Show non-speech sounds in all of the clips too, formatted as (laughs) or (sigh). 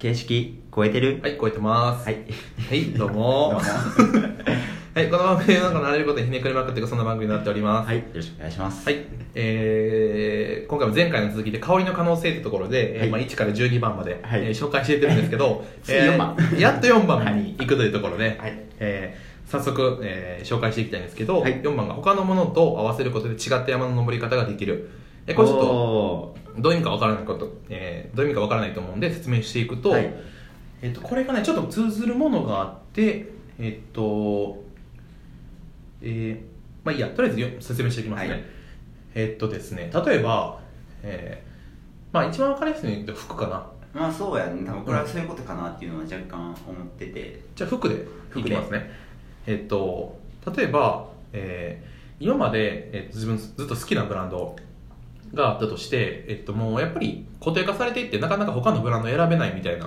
形式超えてる？はい、超えてます。はい。はい、どうも。(laughs) (laughs) はい、この番組はなんか慣れることにひねくれまくっていくそんな番組になっております。はい。よろしくお願いします。はい、えー、今回も前回の続きで香りの可能性というところで、はいえーまあ、1から12番まで、はいえー紹介していってるんですけど、(laughs) 次4番やっと4番に行くというところで、はいえー早速、えー紹介していきたいんですけど、はい4番が他のものと合わせることで違った山の登り方ができる。えーこれちょっとおどういう意味かわからないこと、えーどういう意味かわからないと思うんで説明していくと、はい。えっとこれがねちょっと通ずるものがあってえっとえーまあいいやとりあえずよ説明していきますね、はい。えっとですね例えば、えーまあ一番わかりやすいの言うと服かな。ーまあそうやね。多分これはそういうことかなっていうのは若干思ってて。じゃあ服でい服で。きますね。えっと例えば、えー今まで、えっと自分ずっと好きなブランドがあったとして、えっと、もうやっぱり固定化されていってなかなか他のブランド選べないみたいな。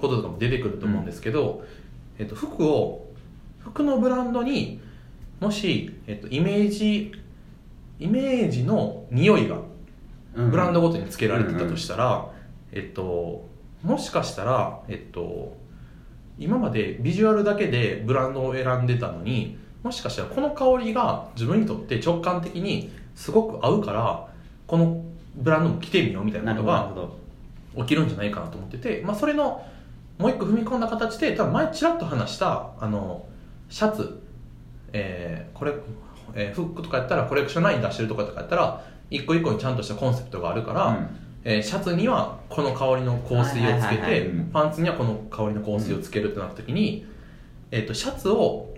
こととかも出てくると思うんですけど、えっと、服を服のブランドにもし、えっと、イメージイメージの匂いがうんブランドごとにつけられてたとしたら、えっと、もしかしたら、えっと、今までビジュアルだけでブランドを選んでたのにもしかしたらこの香りが自分にとって直感的にすごく合うからこのブランドも着てみようみたいな。ことが。起きるんじゃないかなと思ってて、まあ、それのもう一個踏み込んだ形で多分前ちらっと話したあのシャツ、えーこれ、えーフックとかやったらコレクションライン出してるとかとかやったら一個一個にちゃんとしたコンセプトがあるから、うんえーシャツにはこの香りの香水をつけてうんパンツにはこの香りの香水をつけるってなった時に、えー、とシャツを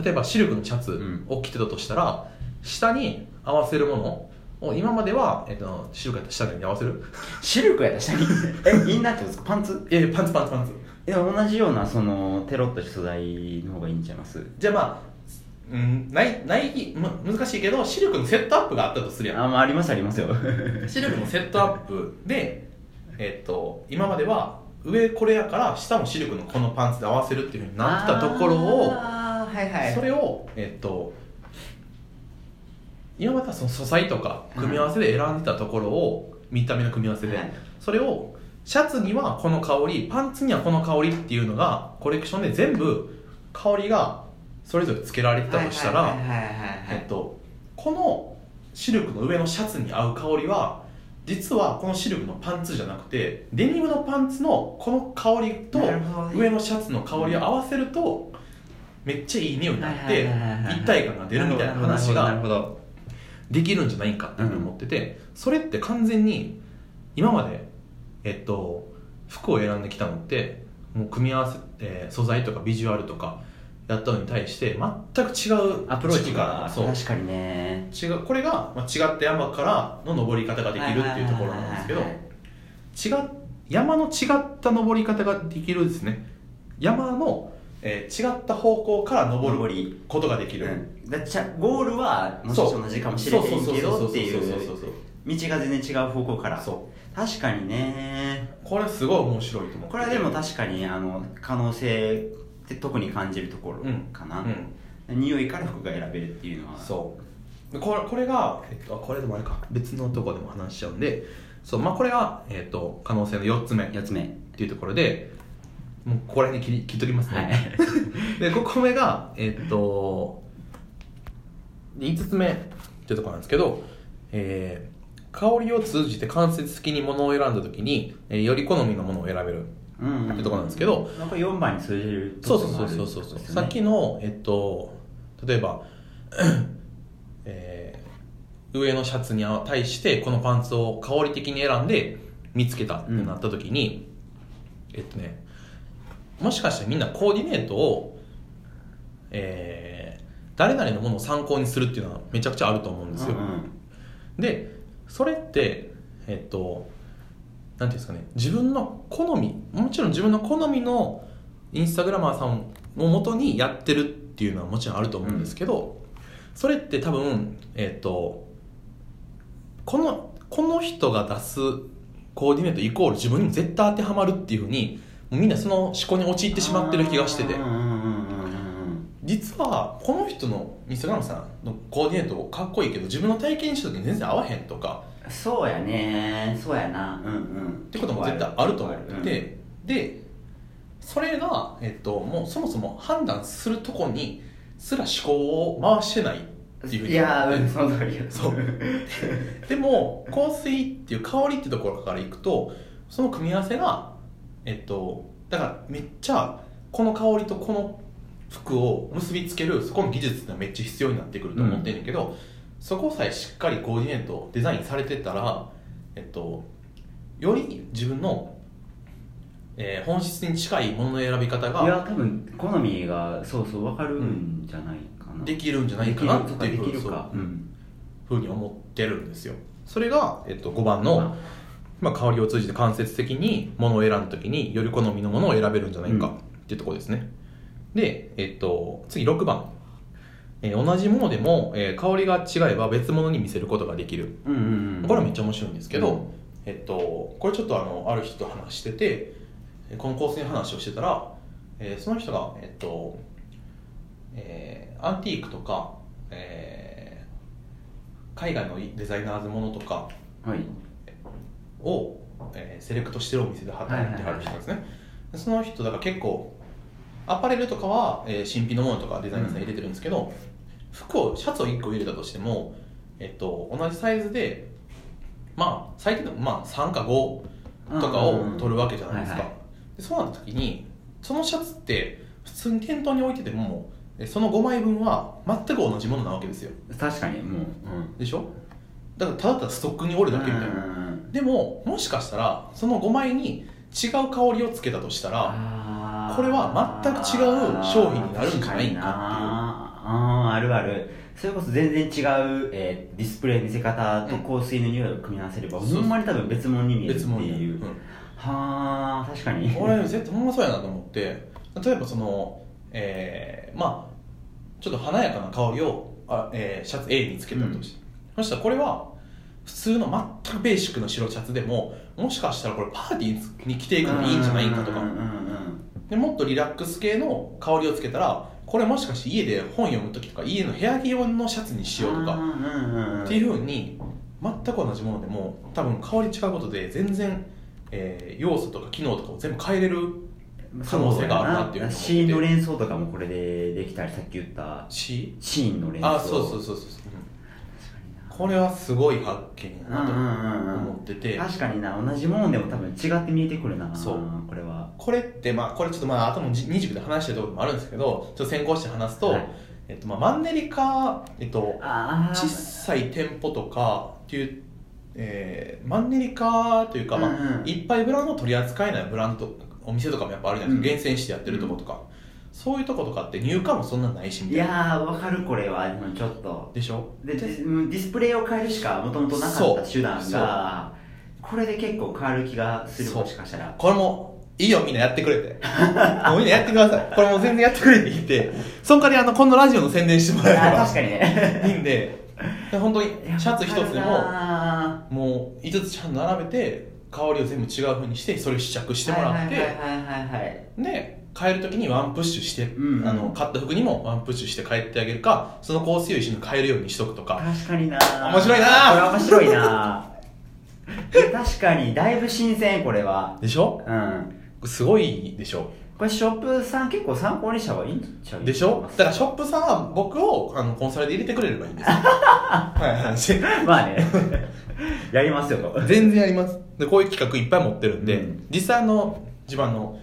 例えばシルクのシャツを着てたとしたら、下に合わせるものを今までは、えー、とシルクやったら下に合わせる？シルクやった下に。え、インナーってことですか？パンツ？いやいやパンツパンツパンツでも同じような、その、テロッとした素材の方がいいんちゃいます？じゃあまあうんないない、ま、難しいけどシルクのセットアップがあったとするやんあ、まあありますありますよ。(laughs) シルクのセットアップで、えっと今までは上これやから下もシルクのこのパンツで合わせるっていうふうになってたところをはいはい。それをえっと今まではその素材とか組み合わせで選んでたところを見た目の組み合わせで、はい。それをシャツにはこの香りパンツにはこの香りっていうのがコレクションで全部香りがそれぞれつけられてたとしたら、このシルクの上のシャツに合う香りは実はこのシルクのパンツじゃなくてデニムのパンツのこの香りと上のシャツの香りを合わせるとめっちゃいい匂いになって一体感が出るみたいな話がほどできるんじゃないかって思っててそれって完全に今まで、えっと、服を選んできたのってもう組み合わせ、えー素材とかビジュアルとかやったのに対して全く違うアプローチがそう。確かにね。違うこれが、まあ、違った山からの登り方ができるっていうところなんですけど違っ山の違った登り方ができるですね。山の、えー違った方向から登ることができる、うん、だちゃゴールはも同じかもしれないけどっていう道が全然違う方向から。そ確かにね。うこれすごい面白いと思って。これはでも確かにあの可能性って特に感じるところかな、うん。匂いから服が選べるっていうのは。そう。これこれが、えっと、これでもあれか。別のとこでも話しちゃうんで。そう、まあ、これが、えっと、可能性の4つ目。っ4つ目。ていうところでもうここら辺に切り切っときますね、はい。(laughs) で5個目がえっと5つ目っていうところなんですけど、えー香りを通じて間接的に物を選んだ時に、えーより好みのものを選べるうんうん。ってところなんですけどなんか4番に通じるそうそうところもそうそうそう、あるってことですよねさっきのえっと例えば、(coughs) えー上のシャツに対してこのパンツを香り的に選んで見つけたってなった時に、えっとねもしかしてみんなコーディネートを、えー誰々のものを参考にするっていうのはめちゃくちゃあると思うんですよ、うんうん。でそれってえっとなんていうんですかね自分の好みもちろん自分の好みのインスタグラマーさんをもとにやってるっていうのはもちろんあると思うんですけど、それって多分えっとこのこの人が出すコーディネートイコール自分にも絶対当てはまるっていうふうにみんなその思考に陥ってしまってる気がしてて。実はこの人のインスムさんのコーディネートかっこいいけど自分の体験した時に全然合わへんとか。そうやね。そうやな。うんうん。ってことも絶対あると思ってて、でそれが、えっと、もうそもそも判断するとこにすら思考を回してないっていうふうに。いやー、うん、その通りや。そう。でも香水っていう香りっていうところからいくとその組み合わせがえっとだからめっちゃこの香りとこの服を結びつけるそこの技術ってめっちゃ必要になってくると思ってんねんけど、そこさえしっかりコーディネートデザインされてたらえっとより自分の、えー本質に近いものの選び方いがや多分好みがそうそう分かるんじゃないかな、できるんじゃないかなっていうふうに思ってるんですよ。それが、えっと、5番の、まあ、香りを通じて間接的にものを選んだ時により好みのものを選べるんじゃないかっていうところですね、で、えっと、次6番、えー同じものでも、えー香りが違えば別物に見せることができる。うんうんうん。これはめっちゃ面白いんですけど、うん。えっと、これちょっとあのある人と話しててえーこの香水の話をしてたら、えーその人が、えっとえーアンティークとか、えー海外のデザイナーズものとかはいを、えーセレクトしてるお店で働いてはる人ですね、でその人だから結構アパレルとかは、えー新品のものとかデザイナーさん入れてるんですけど、服をシャツを1個入れたとしても、えっと、同じサイズでまあ最低でもまあ3か5とかを取るわけじゃないですか、はいはでそうなった時にそのシャツって普通に店頭に置いててもえその5枚分は全く同じものなわけですよ。確かにもう、でしょ？だからただただストックにおるだけみたいな、うんでももしかしたらその5枚に違う香りをつけたとしたらこれは全く違う商品になるんじゃないかっていう。あーあるある。それこそ全然違う、えーディスプレイ見せ方と香水の匂いを組み合わせれば、そうほんまに多分別物に見えるっていう、うん。はあ確かに。これ絶対ほんまそうやなと思って例えばそのえーまあちょっと華やかな香りをあ、えーシャツ A につけたとして、そしたらこれは普通の全くベーシックな白シャツでももしかしたらこれパーティーに着ていくのにいいんじゃないかとか。でもっとリラックス系の香りをつけたらこれもしかして家で本読む時とか家の部屋着用のシャツにしようとかっていうふうに全く同じものでも多分香り違うことで全然、えー要素とか機能とかを全部変えれる可能性があるなっていううシーンの連想とかもこれでできたりさっき言ったシーンの連想あそうそうそうそう、これはすごい発見やなとうんうんうんうん。思ってて。確かにな同じものでも多分違って見えてくるなそう。これは。これってまあこれちょっとまあ後の二軸で話してるところもあるんですけどちょっと先行して話すと、はい。えっとまあ、マンネリ化、えっと、あ小さい店舗とかっていう、えーマンネリ化というか、まあうんうん。いっぱいブランドを取り扱えないブランドとお店とかもやっぱあるじゃないですか、うん。厳選してやってるとことか、そういうとことかって入荷もそんなないしみたいな。いやーわかるこれはうんちょっと。でしょ？でディうんディスプレイを変えるしかもともとなかった手段がこれで結構変わる気がするそう。もしかしたら。これもいいよみんなやってくれて。(laughs) もうみんなやってください。これもう全然やってくれって言って。その代わりあのこのラジオの宣伝してもらえれば。あ確かにね。いいんで。で本当にシャツ一つでもあもう5つちゃんと並べて香りを全部違う風にしてそれを試着してもらって、はいはいはいはいはい。で変える時にワンプッシュして、うんうん。あの買った服にもワンプッシュして変えてあげるかその香水を一緒に変えるようにしとくとか。確かにな。面白いな。これ面白いな。確かにだいぶ新鮮これは。でしょ？うん。すごいでしょ。これショップさん結構参考にした方がいいんちゃう？でしょ？だからショップさんは僕をあのコンサルで入れてくれればいいんですよ。(laughs) はいはい。まあね。やりますよと全然やります。でこういう企画いっぱい持ってるんで、うん。実際あの自分あの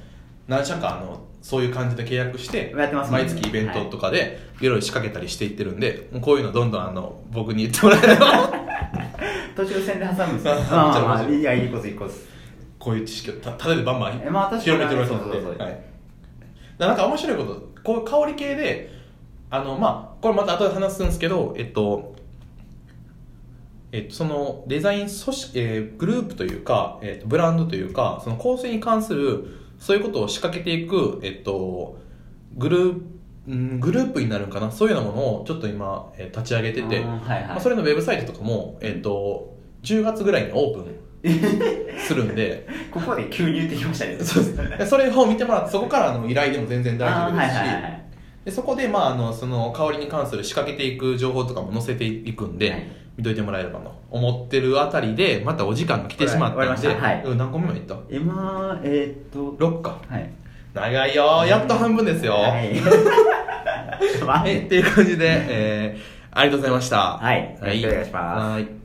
何社かあのそういう感じで契約してね。毎月イベントとかでい。ろいろ仕掛けたりしていってるんで、もうこういうのどんどんあの僕に言ってもらえれば。(laughs) 途中戦で挟むんですよ。(laughs) あまあいやいいこといいことこういう知識をたただでバンバンえまあ広めてるわけなんで、そうそうそう。はい、なんか面白いことこう香り系であのまあこれまた後で話すんですけどえっとえっと、そのデザイン組織、えーグループというか、えっと、ブランドというかその構成に関するそういうことを仕掛けていく、えっと、グループうんグループになるんかな？そういうようなものをちょっと今、えー立ち上げてて、はいはい。まあ、それのウェブサイトとかも、えっと、10月ぐらいにオープン (laughs) するんで。ここで急に言ってきましたね。そうです。でそれを見てもらってそこからの依頼でも全然大丈夫ですし、はいはいはい。でそこで、まあ、あのその香りに関する仕掛けていく情報とかも載せていくんで、はい見といてもらえればと思ってるあたりでまたお時間が来てしまったんではいうん何個目もいった？今えー、っと6か。はい。長いよやっと半分ですよ、(laughs) はい。はい、っていう感じで、えー、ありがとうございました。はい。よろしくお願いします。はい